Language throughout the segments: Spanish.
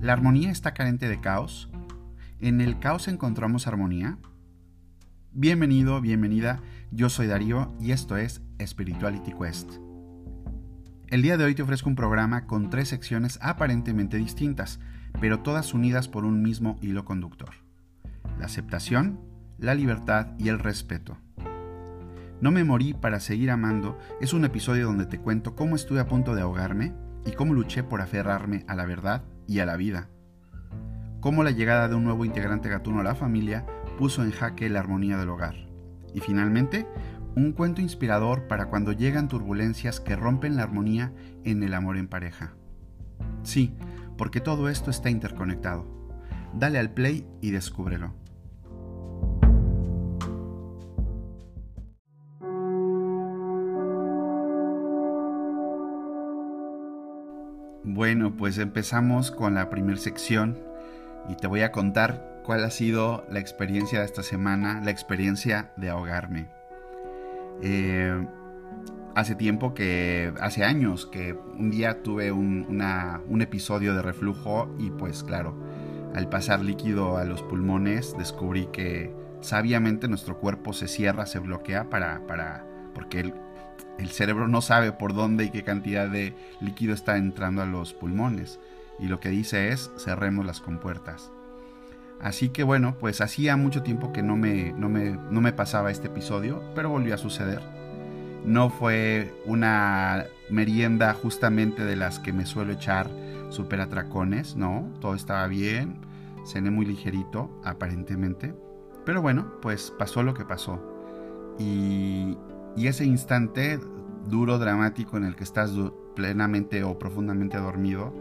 ¿La armonía está carente de caos? ¿En el caos encontramos armonía? Bienvenido, bienvenida, yo soy Darío y esto es Spirituality Quest. El día de hoy te ofrezco un programa con tres secciones aparentemente distintas, pero todas unidas por un mismo hilo conductor. La aceptación, la libertad y el respeto. No me morí para seguir amando es un episodio donde te cuento cómo estuve a punto de ahogarme y cómo luché por aferrarme a la verdad y a la vida. Cómo la llegada de un nuevo integrante gatuno a la familia puso en jaque la armonía del hogar. Y finalmente, un cuento inspirador para cuando llegan turbulencias que rompen la armonía en el amor en pareja. Sí, porque todo esto está interconectado. Dale al play y descúbrelo. Bueno, pues empezamos con la primera sección y te voy a contar cuál ha sido la experiencia de esta semana, la experiencia de ahogarme. Eh, hace tiempo que, hace años que un día tuve un, episodio de reflujo y pues claro, al pasar líquido a los pulmones descubrí que sabiamente nuestro cuerpo se cierra, se bloquea para, para porque el cerebro no sabe por dónde y qué cantidad de líquido está entrando a los pulmones. Y lo que dice es cerremos las compuertas. Así que bueno, pues hacía mucho tiempo que no me, no me, no me pasaba este episodio, pero volvió a suceder. No fue una merienda justamente de las que me suelo echar super atracones, no, todo estaba bien, cené muy ligerito, aparentemente. Pero bueno, pues pasó lo que pasó. Y, y ese instante duro, dramático en el que estás plenamente o profundamente dormido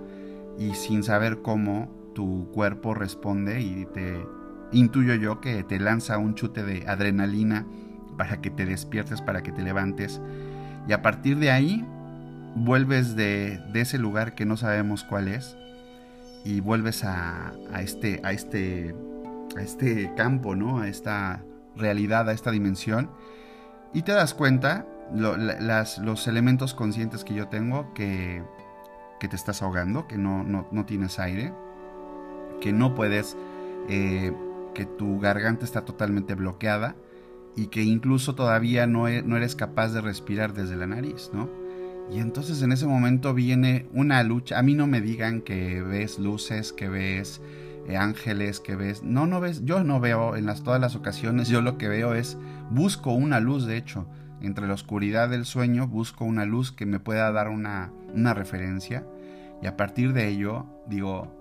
y sin saber cómo tu cuerpo responde y te intuyo yo que te lanza un chute de adrenalina para que te despiertes, para que te levantes y a partir de ahí vuelves de, ese lugar que no sabemos cuál es y vuelves a, este, a, este, a este campo, ¿no? a esta realidad, a esta dimensión y te das cuenta, los elementos conscientes que yo tengo, que, te estás ahogando, que no, no, tienes aire, que no puedes, eh, que tu garganta está totalmente bloqueada y que incluso todavía no, e, no eres capaz de respirar desde la nariz, ¿no? Y entonces en ese momento viene una lucha. A mí no me digan que ves luces, que ves eh, ángeles que ves. No, no ves, yo no veo en las, todas las ocasiones, yo lo que veo es, busco una luz, de hecho, entre la oscuridad del sueño, busco una luz que me pueda dar una, una referencia y a partir de ello, digo,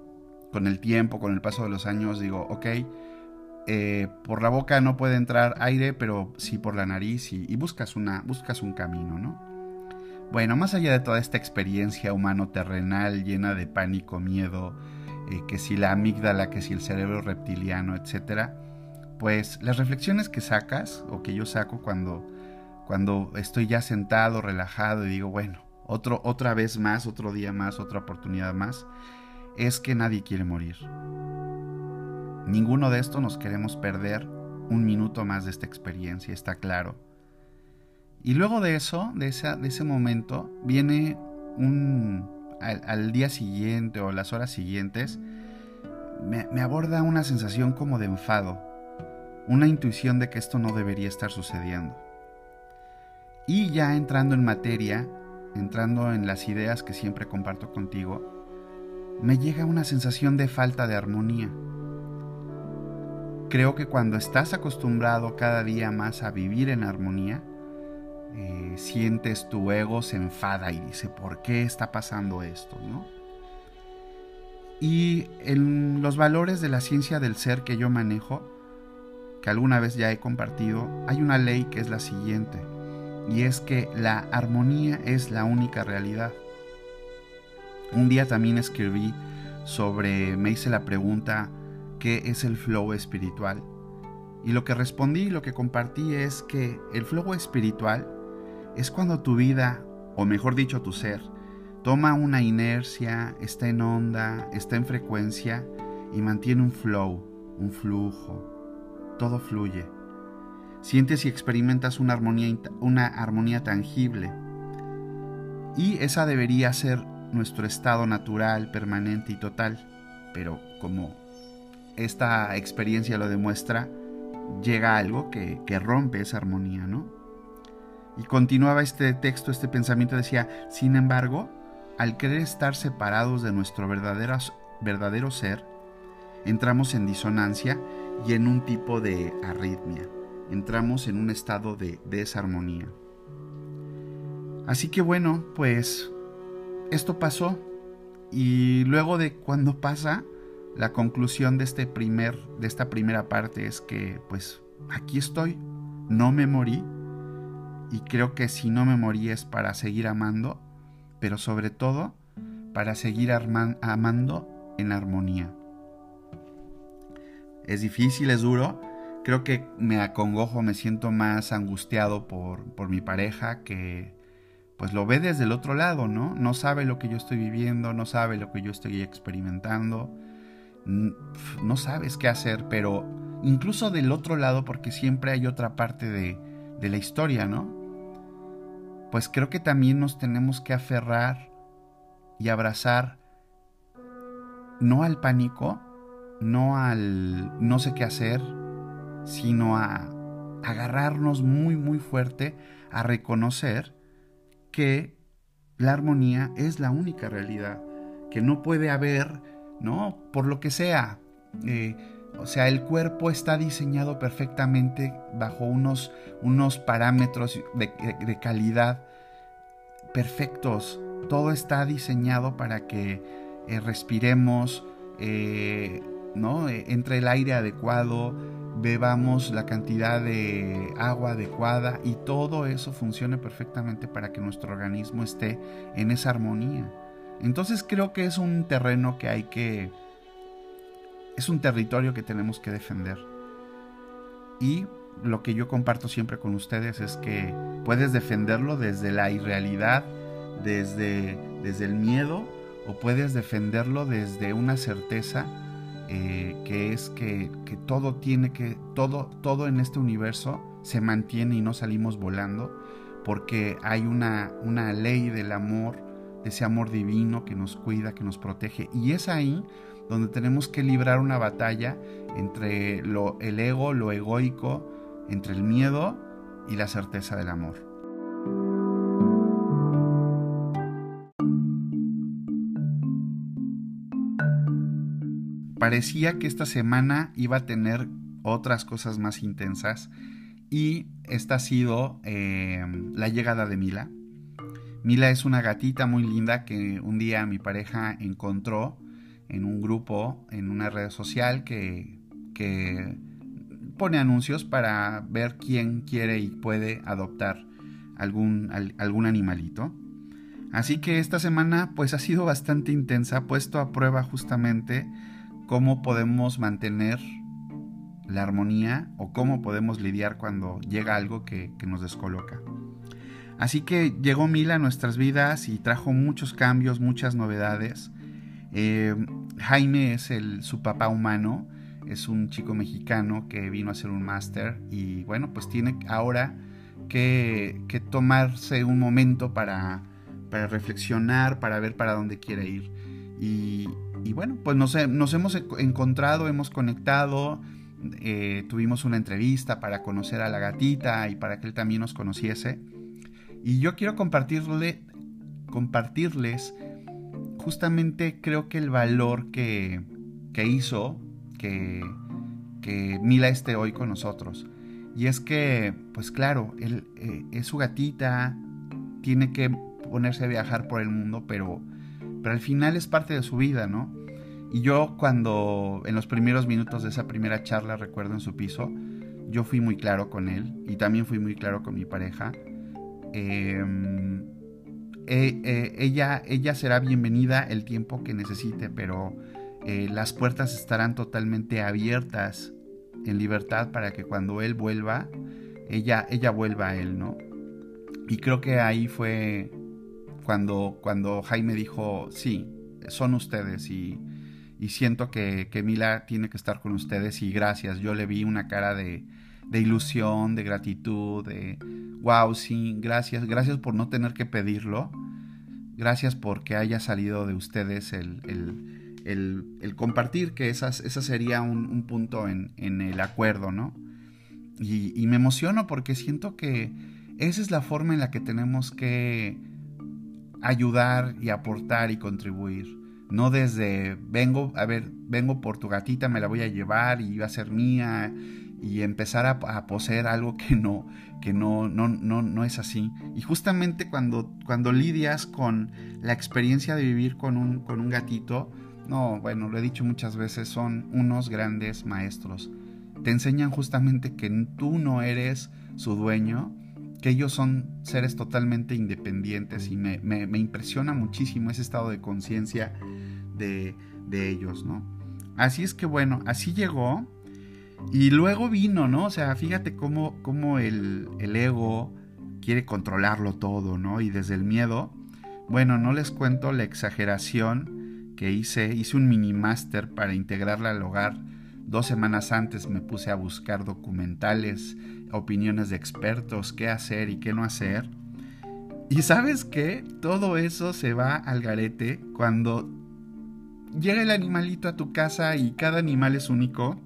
con el tiempo, con el paso de los años, digo, ok, eh, por la boca no puede entrar aire, pero sí por la nariz y, y, buscas, una, buscas un camino, ¿no? Bueno, más allá de toda esta experiencia humano-terrenal llena de pánico, miedo, eh, que si la amígdala, que si el cerebro reptiliano, etc. Pues las reflexiones que sacas o que yo saco cuando, cuando estoy ya sentado, relajado y digo, bueno, otro, otra vez más, otro día más, otra oportunidad más, es que nadie quiere morir. Ninguno de estos nos queremos perder un minuto más de esta experiencia, está claro. Y luego de eso, de, de ese momento, viene un, al, día siguiente o las horas siguientes, me, aborda una sensación como de enfado, una intuición de que esto no debería estar sucediendo. Y ya entrando en materia, entrando en las ideas que siempre comparto contigo, me llega una sensación de falta de armonía. Creo que cuando estás acostumbrado cada día más a vivir en armonía, eh, sientes tu ego se enfada y dice, ¿por qué está pasando esto? ¿no? Y en los valores de la ciencia del ser que yo manejo, que alguna vez ya he compartido, hay una ley que es la siguiente, y es que la armonía es la única realidad. Un día también escribí sobre, me hice la pregunta, ¿qué es el flow espiritual? Y lo que respondí y lo que compartí es que el flow espiritual es cuando tu vida, o mejor dicho tu ser, toma una inercia, está en onda, está en frecuencia y mantiene un flow, un flujo. Todo fluye. Sientes y experimentas una armonía, una armonía tangible. Y esa debería ser nuestro estado natural, permanente y total. pero como esta experiencia lo demuestra, llega algo que, que rompe esa armonía, ¿no? Y continuaba este texto, este pensamiento decía, sin embargo, al querer estar separados de nuestro verdadero, verdadero ser, entramos en disonancia y en un tipo de arritmia. Entramos en un estado de desarmonía. Así que bueno, pues esto pasó y luego de cuando pasa, la conclusión de, este primer, de esta primera parte es que pues aquí estoy, no me morí y creo que si no me morí es para seguir amando, pero sobre todo para seguir amando en armonía. Es difícil, es duro, creo que me acongojo, me siento más angustiado por, por mi pareja que pues lo ve desde el otro lado, ¿no? No sabe lo que yo estoy viviendo, no sabe lo que yo estoy experimentando, no sabes qué hacer, pero incluso del otro lado, porque siempre hay otra parte de, de la historia, ¿no? Pues creo que también nos tenemos que aferrar y abrazar no al pánico, no al no sé qué hacer, sino a agarrarnos muy muy fuerte a reconocer que la armonía es la única realidad, que no puede haber, ¿no? Por lo que sea. Eh, o sea, el cuerpo está diseñado perfectamente bajo unos, unos parámetros de, calidad perfectos. Todo está diseñado para que eh, respiremos, eh, ¿no? entre el aire adecuado, bebamos la cantidad de agua adecuada y todo eso funcione perfectamente para que nuestro organismo esté en esa armonía. Entonces creo que es un terreno que hay que... es un territorio que tenemos que defender. Y lo que yo comparto siempre con ustedes es que puedes defenderlo desde la irrealidad, desde, desde el miedo, o puedes defenderlo desde una certeza eh, que es que, todo tiene que, todo, todo en este universo se mantiene y no salimos volando, porque hay una, una ley del amor, de ese amor divino que nos cuida, que nos protege, y es ahí donde tenemos que librar una batalla entre lo, el ego, lo egoico, entre el miedo y la certeza del amor. Parecía que esta semana iba a tener otras cosas más intensas y esta ha sido em, la llegada de Mila. Mila es una gatita muy linda que un día mi pareja encontró en un grupo, en una red social que, que pone anuncios para ver quién quiere y puede adoptar algún, algún animalito. Así que esta semana pues ha sido bastante intensa, puesto a prueba justamente cómo podemos mantener la armonía o cómo podemos lidiar cuando llega algo que, nos descoloca. Así que llegó Mila a nuestras vidas y trajo muchos cambios, muchas novedades. Eh, Jaime es el, su papá humano, es un chico mexicano que vino a hacer un máster y bueno, pues tiene ahora que, tomarse un momento para, para reflexionar, para ver para dónde quiere ir. Y, y bueno, pues nos, hemos encontrado, hemos conectado, eh, tuvimos una entrevista para conocer a la gatita y para que él también nos conociese. Y yo quiero compartirle, compartirles justamente creo que el valor que, hizo que, que, Mila esté hoy con nosotros. Y es que, pues claro, él eh, es su gatita, tiene que ponerse a viajar por el mundo, pero pero al final es parte de su vida, ¿no? Y yo cuando en los primeros minutos de esa primera charla, recuerdo en su piso, yo fui muy claro con él y también fui muy claro con mi pareja. Em, e, e, ella, ella será bienvenida el tiempo que necesite, pero eh, las puertas estarán totalmente abiertas en libertad para que cuando él vuelva, ella, ella vuelva a él, ¿no? Y creo que ahí fue cuando, cuando Jaime dijo, sí, son ustedes y, siento que, Mila tiene que estar con ustedes y gracias, yo le vi una cara de, ilusión, de gratitud, de, wow, sí, gracias, gracias por no tener que pedirlo, gracias porque haya salido de ustedes el, el, compartir, que esas, esa sería un, punto en, el acuerdo, ¿no? Y, me emociono porque siento que esa es la forma en la que tenemos que ayudar y aportar y contribuir. No desde vengo, a ver, vengo por tu gatita, me la voy a llevar y va a ser mía y empezar a, poseer algo que no, que no, no, no, no es así. Y justamente cuando, cuando lidias con la experiencia de vivir con un, con un gatito, no, bueno, lo he dicho muchas veces, son unos grandes maestros. Te enseñan justamente que tú no eres su dueño, que ellos son seres totalmente independientes y me, me, impresiona muchísimo ese estado de conciencia de, de ellos, ¿no? Así es que bueno, así llegó y luego vino, ¿no? O sea, fíjate cómo, cómo el, el, ego quiere controlarlo todo, ¿no? Y desde el miedo, bueno, no les cuento la exageración que hice. Hice un mini máster para integrarla al hogar. Dos semanas antes me puse a buscar documentales, opiniones de expertos, qué hacer y qué no hacer. Y sabes qué? Todo eso se va al garete cuando llega el animalito a tu casa y cada animal es único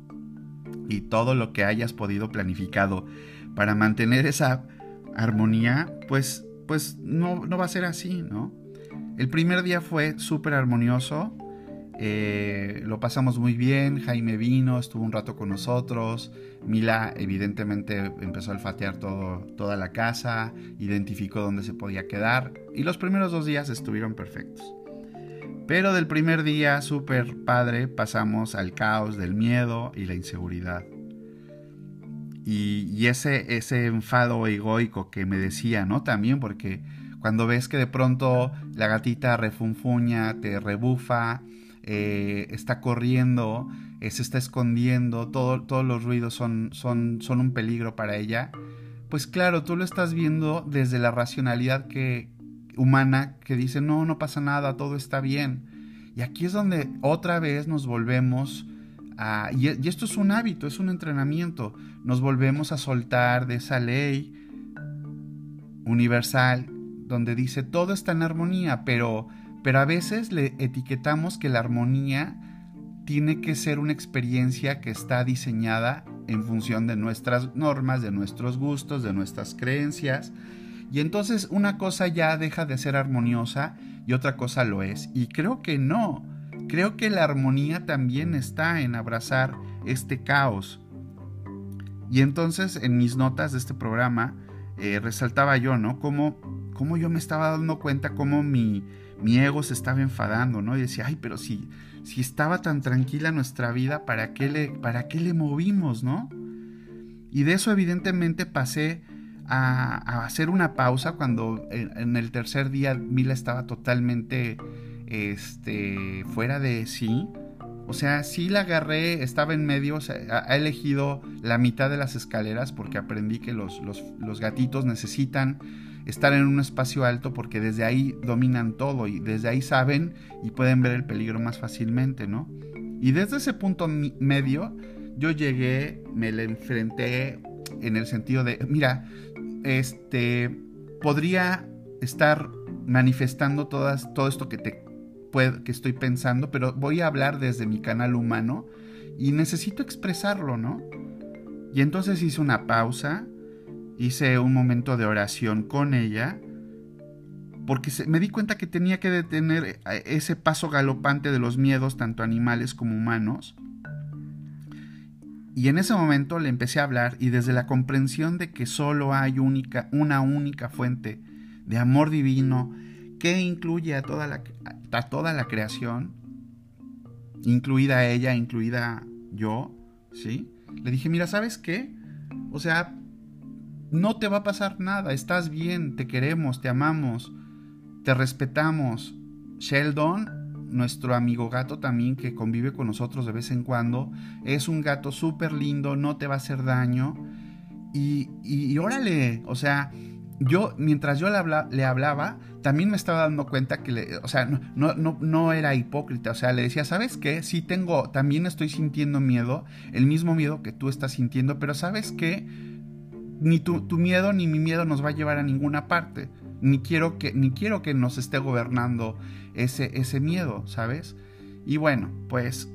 y todo lo que hayas podido planificado para mantener esa armonía, pues, pues no, no va a ser así, ¿no? El primer día fue súper armonioso, eh, lo pasamos muy bien, Jaime vino, estuvo un rato con nosotros, Mila evidentemente empezó a olfatear toda la casa, identificó dónde se podía quedar y los primeros dos días estuvieron perfectos. Pero del primer día, súper padre, pasamos al caos del miedo y la inseguridad. Y, ese, ese enfado egoico que me decía, ¿no? También porque cuando ves que de pronto la gatita refunfuña, te rebufa, eh, está corriendo, eh, se está escondiendo, todo, todos los ruidos son, son, son un peligro para ella, pues claro, tú lo estás viendo desde la racionalidad que, humana que dice, no, no pasa nada, todo está bien. Y aquí es donde otra vez nos volvemos a... Y, esto es un hábito, es un entrenamiento. Nos volvemos a soltar de esa ley universal donde dice todo está en armonía, pero, pero a veces le etiquetamos que la armonía tiene que ser una experiencia que está diseñada en función de nuestras normas, de nuestros gustos, de nuestras creencias y entonces una cosa ya deja de ser armoniosa y otra cosa lo es. Y creo que no. Creo que la armonía también está en abrazar este caos. Y entonces en mis notas de este programa eh, resaltaba yo, ¿no? Cómo, cómo, yo me estaba dando cuenta cómo mi, mi ego se estaba enfadando, ¿no? Y decía, ay, pero si, si estaba tan tranquila nuestra vida, ¿para qué le, para qué le movimos, ¿no? Y de eso evidentemente pasé a, hacer una pausa cuando en, el tercer día Mila estaba totalmente este, fuera de sí. O sea, sí la agarré, estaba en medio, ha, elegido la mitad de las escaleras porque aprendí que los, los, gatitos necesitan estar en un espacio alto porque desde ahí dominan todo y desde ahí saben y pueden ver el peligro más fácilmente, ¿no? Y desde ese punto medio yo llegué, me le enfrenté en el sentido de, mira, este, podría estar manifestando todas, todo esto que, te, que estoy pensando, pero voy a hablar desde mi canal humano y necesito expresarlo, ¿no? Y entonces hice una pausa, hice un momento de oración con ella, porque me di cuenta que tenía que detener eh, ese paso galopante de los miedos, tanto animales como humanos, y en ese momento le empecé a hablar y desde la comprensión de que solo hay única, una única fuente de amor divino que incluye a toda la, a toda la creación, incluida ella, incluida yo, ¿sí? Le dije, mira, ¿sabes qué? O sea, no te va a pasar nada, estás bien, te queremos, te amamos, te respetamos. Sheldon nuestro amigo gato también que convive con nosotros de vez en cuando. Es un gato súper lindo, no te va a hacer daño. Y, y, órale, o sea, yo mientras yo le, hablaba, también me estaba dando cuenta que, le, o sea, no, no, no, era hipócrita, o sea, le decía, ¿sabes qué? Sí tengo, también estoy sintiendo miedo, el mismo miedo que tú estás sintiendo, pero ¿sabes qué? Ni tu, miedo ni mi miedo nos va a llevar a ninguna parte ni quiero que, ni quiero que nos esté gobernando ese, ese miedo, ¿sabes? Y bueno, pues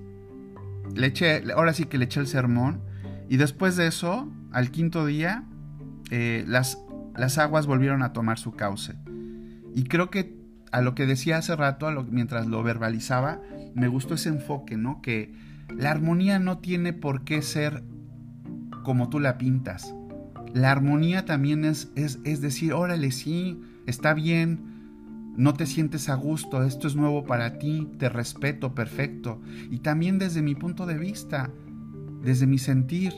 le eché, ahora sí que le eché el sermón. Y después de eso, al quinto día, eh, las, las aguas volvieron a tomar su cauce. Y creo que a lo que decía hace rato, mientras lo verbalizaba, me gustó ese enfoque, ¿no? Que la armonía no tiene por qué ser como tú la pintas. La armonía también es, es, es decir, órale, sí, está bien, no te sientes a gusto, esto es nuevo para ti, te respeto, perfecto. Y también desde mi punto de vista, desde mi sentir,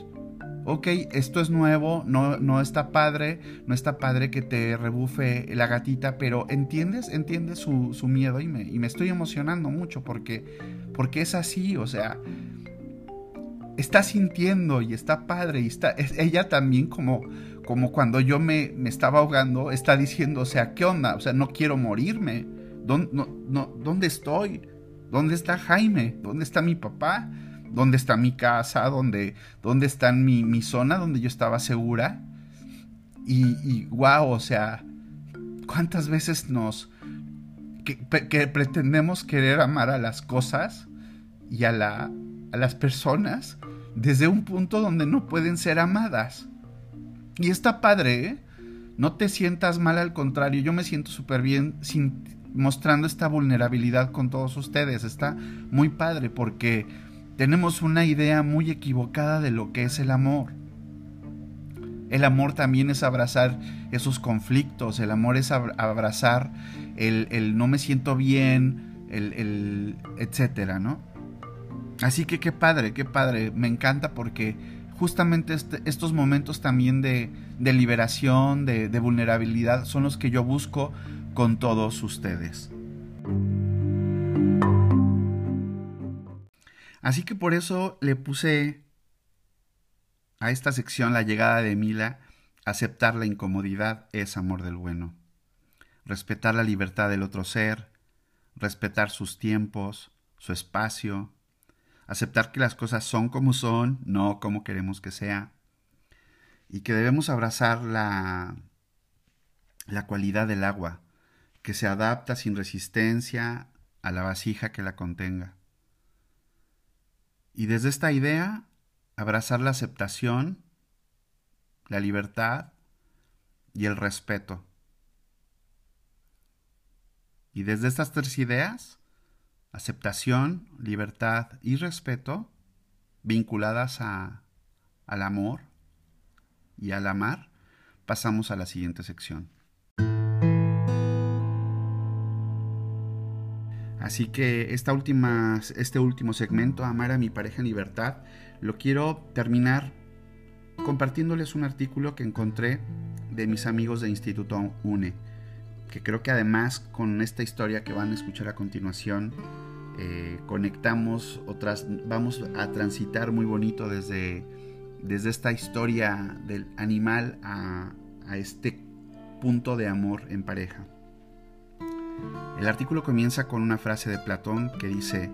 ok, esto es nuevo, no, no está padre, no está padre que te rebufe la gatita, pero entiendes, entiendes su, su miedo y me, y me, estoy emocionando mucho porque, porque es así, o sea, está sintiendo y está padre y está, ella también como, como cuando yo me, me, estaba ahogando, está diciendo, o sea, ¿qué onda? O sea, no quiero morirme, ¿dónde, ¿dónde estoy? ¿Dónde está Jaime? ¿Dónde está mi papá? dónde está mi casa, dónde, dónde está mi, mi zona donde yo estaba segura. Y, y wow, o sea, ¿cuántas veces nos... Que, que, pretendemos querer amar a las cosas y a, la, a las personas desde un punto donde no pueden ser amadas? Y está padre, ¿eh? No te sientas mal, al contrario, yo me siento súper bien sin, mostrando esta vulnerabilidad con todos ustedes. Está muy padre porque tenemos una idea muy equivocada de lo que es el amor. El amor también es abrazar esos conflictos, el amor es abrazar el, no me siento bien, el, el, etcétera, ¿no? Así que qué padre, qué padre, me encanta porque justamente este, estos momentos también de, liberación, de, de vulnerabilidad, son los que yo busco con todos ustedes. Así que por eso le puse a esta sección la llegada de Mila, aceptar la incomodidad es amor del bueno, respetar la libertad del otro ser, respetar sus tiempos, su espacio, aceptar que las cosas son como son, no como queremos que sea, y que debemos abrazar la, la cualidad del agua, que se adapta sin resistencia a la vasija que la contenga. Y desde esta idea, abrazar la aceptación, la libertad y el respeto. Y desde estas tres ideas, aceptación, libertad y respeto, vinculadas a, al amor y al amar, pasamos a la siguiente sección. Así que esta última, este último segmento, Amar a mi pareja en libertad, lo quiero terminar compartiéndoles un artículo que encontré de mis amigos de Instituto UNE, que creo que además con esta historia que van a escuchar a continuación, eh, conectamos otras, vamos a transitar muy bonito desde, desde esta historia del animal a, a este punto de amor en pareja. El artículo comienza con una frase de Platón que dice,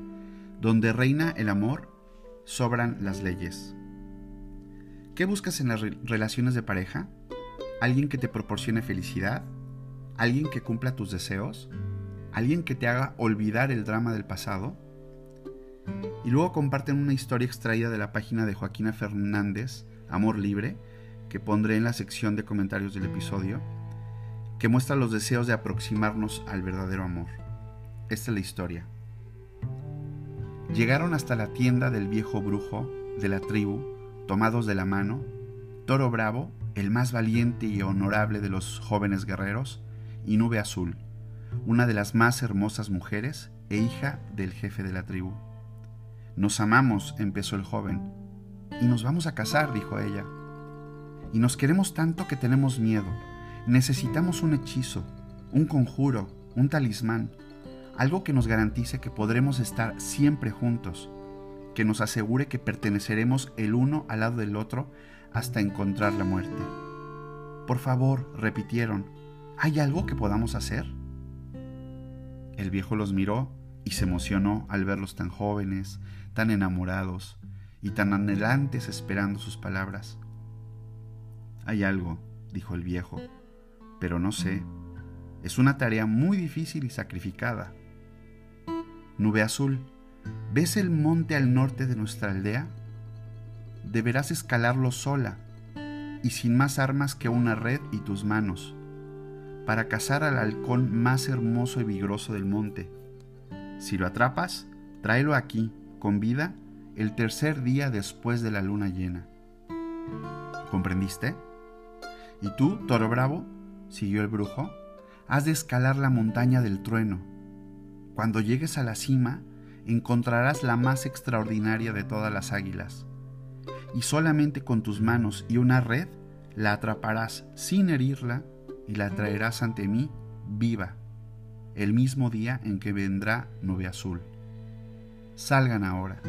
Donde reina el amor, sobran las leyes. ¿Qué buscas en las relaciones de pareja? ¿Alguien que te proporcione felicidad? ¿Alguien que cumpla tus deseos? ¿Alguien que te haga olvidar el drama del pasado? Y luego comparten una historia extraída de la página de Joaquina Fernández, Amor Libre, que pondré en la sección de comentarios del episodio, que muestra los deseos de aproximarnos al verdadero amor. Esta es la historia. Llegaron hasta la tienda del viejo brujo de la tribu, tomados de la mano, Toro Bravo, el más valiente y honorable de los jóvenes guerreros, y Nube Azul, una de las más hermosas mujeres e hija del jefe de la tribu. Nos amamos, empezó el joven, y nos vamos a casar, dijo ella. Y nos queremos tanto que tenemos miedo Necesitamos un hechizo, un conjuro, un talismán, algo que nos garantice que podremos estar siempre juntos, que nos asegure que perteneceremos el uno al lado del otro hasta encontrar la muerte. Por favor, repitieron, ¿hay algo que podamos hacer? El viejo los miró y se emocionó al verlos tan jóvenes, tan enamorados y tan anhelantes esperando sus palabras. Hay algo, dijo el viejo, pero no sé. Es una tarea muy difícil y sacrificada. Nube azul, ¿ves el monte al norte de nuestra aldea? Deberás escalarlo sola y sin más armas que una red y tus manos, para cazar al halcón más hermoso y vigoroso del monte. Si lo atrapas, tráelo aquí, con vida, el tercer día después de la luna llena. ¿Comprendiste? ¿Y tú, toro bravo? siguió el brujo, has de escalar la montaña del trueno. Cuando llegues a la cima, encontrarás la más extraordinaria de todas las águilas, y solamente con tus manos y una red la atraparás sin herirla y la traerás ante mí viva, el mismo día en que vendrá nube azul. Salgan ahora.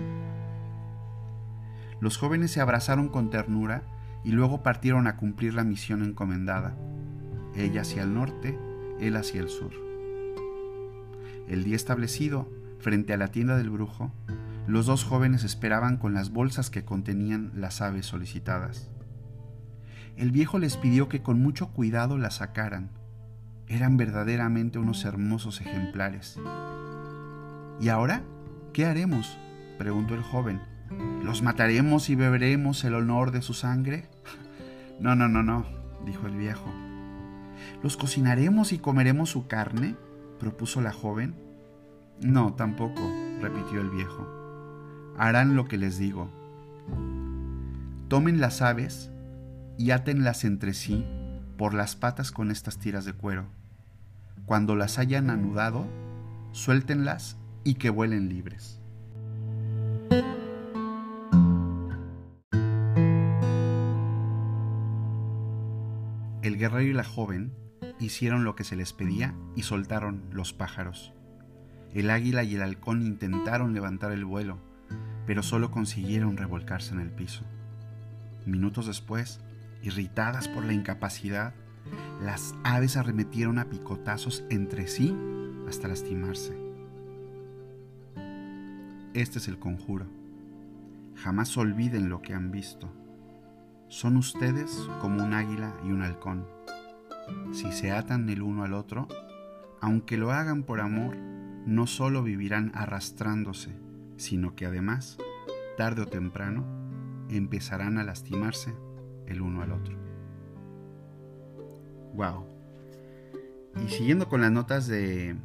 Los jóvenes se abrazaron con ternura y luego partieron a cumplir la misión encomendada, ella hacia el norte, él hacia el sur. El día establecido, frente a la tienda del brujo, los dos jóvenes esperaban con las bolsas que contenían las aves solicitadas. El viejo les pidió que con mucho cuidado las sacaran. Eran verdaderamente unos hermosos ejemplares. ¿Y ahora? ¿Qué haremos? preguntó el joven. ¿Los mataremos y beberemos el honor de su sangre? No, no, no, no, dijo el viejo. ¿Los cocinaremos y comeremos su carne? propuso la joven. No, tampoco, repitió el viejo. Harán lo que les digo. Tomen las aves y átenlas entre sí por las patas con estas tiras de cuero. Cuando las hayan anudado, suéltenlas y que vuelen libres. El guerrero y la joven hicieron lo que se les pedía y soltaron los pájaros. El águila y el halcón intentaron levantar el vuelo, pero solo consiguieron revolcarse en el piso. Minutos después, irritadas por la incapacidad, las aves arremetieron a picotazos entre sí hasta lastimarse. Este es el conjuro. Jamás olviden lo que han visto. Son ustedes como un águila y un halcón. Si se atan el uno al otro, aunque lo hagan por amor, no solo vivirán arrastrándose, sino que además, tarde o temprano, empezarán a lastimarse el uno al otro. Wow. Y siguiendo con las notas de,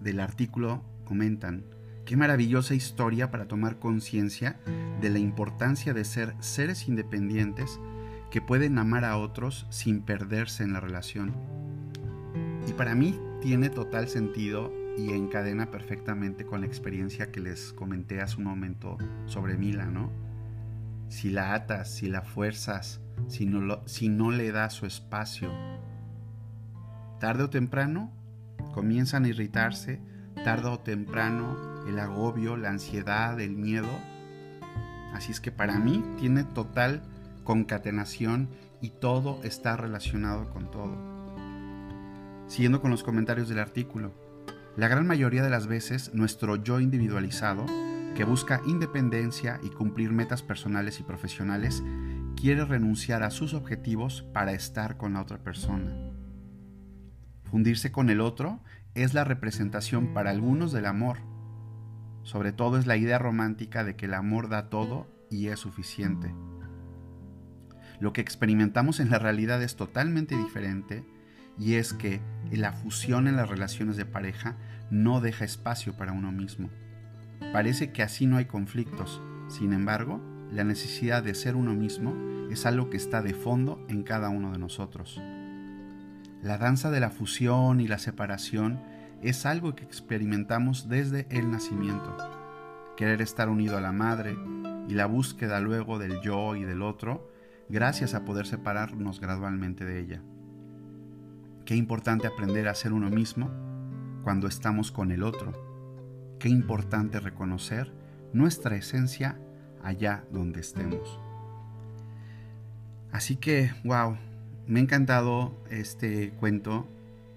del artículo, comentan, qué maravillosa historia para tomar conciencia de la importancia de ser seres independientes que pueden amar a otros sin perderse en la relación. Y para mí tiene total sentido y encadena perfectamente con la experiencia que les comenté hace un momento sobre Mila, ¿no? Si la atas, si la fuerzas, si no, si no le das su espacio, tarde o temprano comienzan a irritarse, tarde o temprano el agobio, la ansiedad, el miedo. Así es que para mí tiene total concatenación y todo está relacionado con todo. Siguiendo con los comentarios del artículo, la gran mayoría de las veces nuestro yo individualizado, que busca independencia y cumplir metas personales y profesionales, quiere renunciar a sus objetivos para estar con la otra persona. Fundirse con el otro es la representación para algunos del amor. Sobre todo es la idea romántica de que el amor da todo y es suficiente. Lo que experimentamos en la realidad es totalmente diferente y es que la fusión en las relaciones de pareja no deja espacio para uno mismo. Parece que así no hay conflictos, sin embargo, la necesidad de ser uno mismo es algo que está de fondo en cada uno de nosotros. La danza de la fusión y la separación es algo que experimentamos desde el nacimiento. Querer estar unido a la madre y la búsqueda luego del yo y del otro gracias a poder separarnos gradualmente de ella. Qué importante aprender a ser uno mismo cuando estamos con el otro. Qué importante reconocer nuestra esencia allá donde estemos. Así que, wow, me ha encantado este cuento.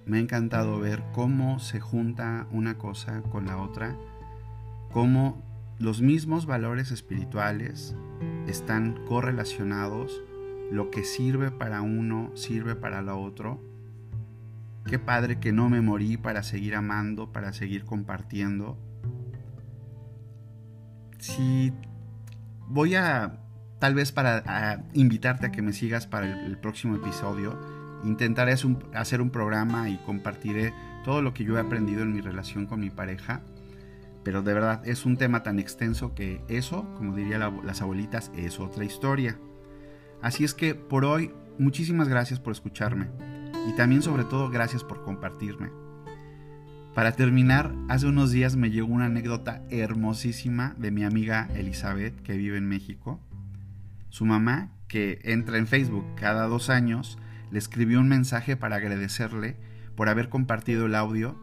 Me ha encantado ver cómo se junta una cosa con la otra, cómo los mismos valores espirituales están correlacionados, lo que sirve para uno sirve para lo otro. Qué padre que no me morí para seguir amando, para seguir compartiendo. Si voy a, tal vez para invitarte a que me sigas para el, próximo episodio, intentaré hacer un programa y compartiré todo lo que yo he aprendido en mi relación con mi pareja. Pero de verdad es un tema tan extenso que eso, como dirían las abuelitas, es otra historia. Así es que por hoy, muchísimas gracias por escucharme y también sobre todo gracias por compartirme. Para terminar, hace unos días me llegó una anécdota hermosísima de mi amiga Elizabeth que vive en México. Su mamá, que entra en Facebook cada dos años, le escribió un mensaje para agradecerle por haber compartido el audio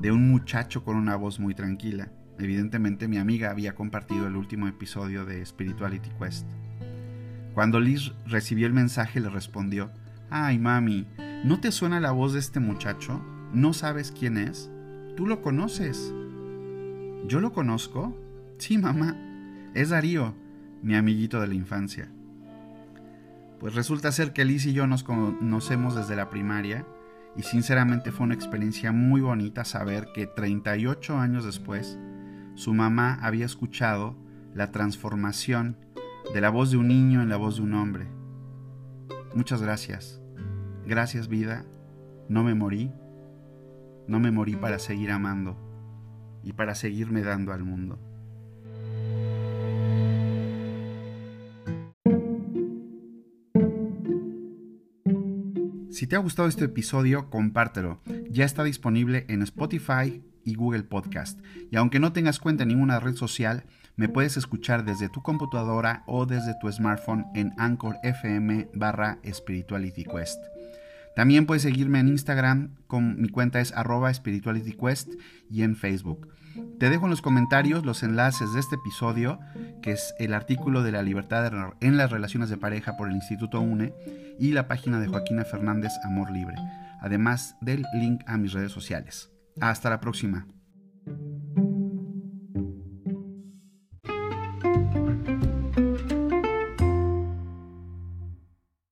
de un muchacho con una voz muy tranquila. Evidentemente mi amiga había compartido el último episodio de Spirituality Quest. Cuando Liz recibió el mensaje le respondió, Ay mami, ¿no te suena la voz de este muchacho? ¿No sabes quién es? Tú lo conoces. ¿Yo lo conozco? Sí, mamá. Es Darío, mi amiguito de la infancia. Pues resulta ser que Liz y yo nos conocemos desde la primaria y sinceramente fue una experiencia muy bonita saber que 38 años después su mamá había escuchado la transformación de la voz de un niño en la voz de un hombre. Muchas gracias. Gracias vida. No me morí no me morí para seguir amando y para seguirme dando al mundo. Si te ha gustado este episodio, compártelo. Ya está disponible en Spotify y Google Podcast. Y aunque no tengas cuenta en ninguna red social, me puedes escuchar desde tu computadora o desde tu smartphone en Anchor FM barra Spirituality Quest. También puedes seguirme en Instagram, con mi cuenta es arroba spiritualityquest y en Facebook. Te dejo en los comentarios los enlaces de este episodio, que es el artículo de la libertad en las relaciones de pareja por el Instituto UNE y la página de Joaquina Fernández Amor Libre, además del link a mis redes sociales. Hasta la próxima.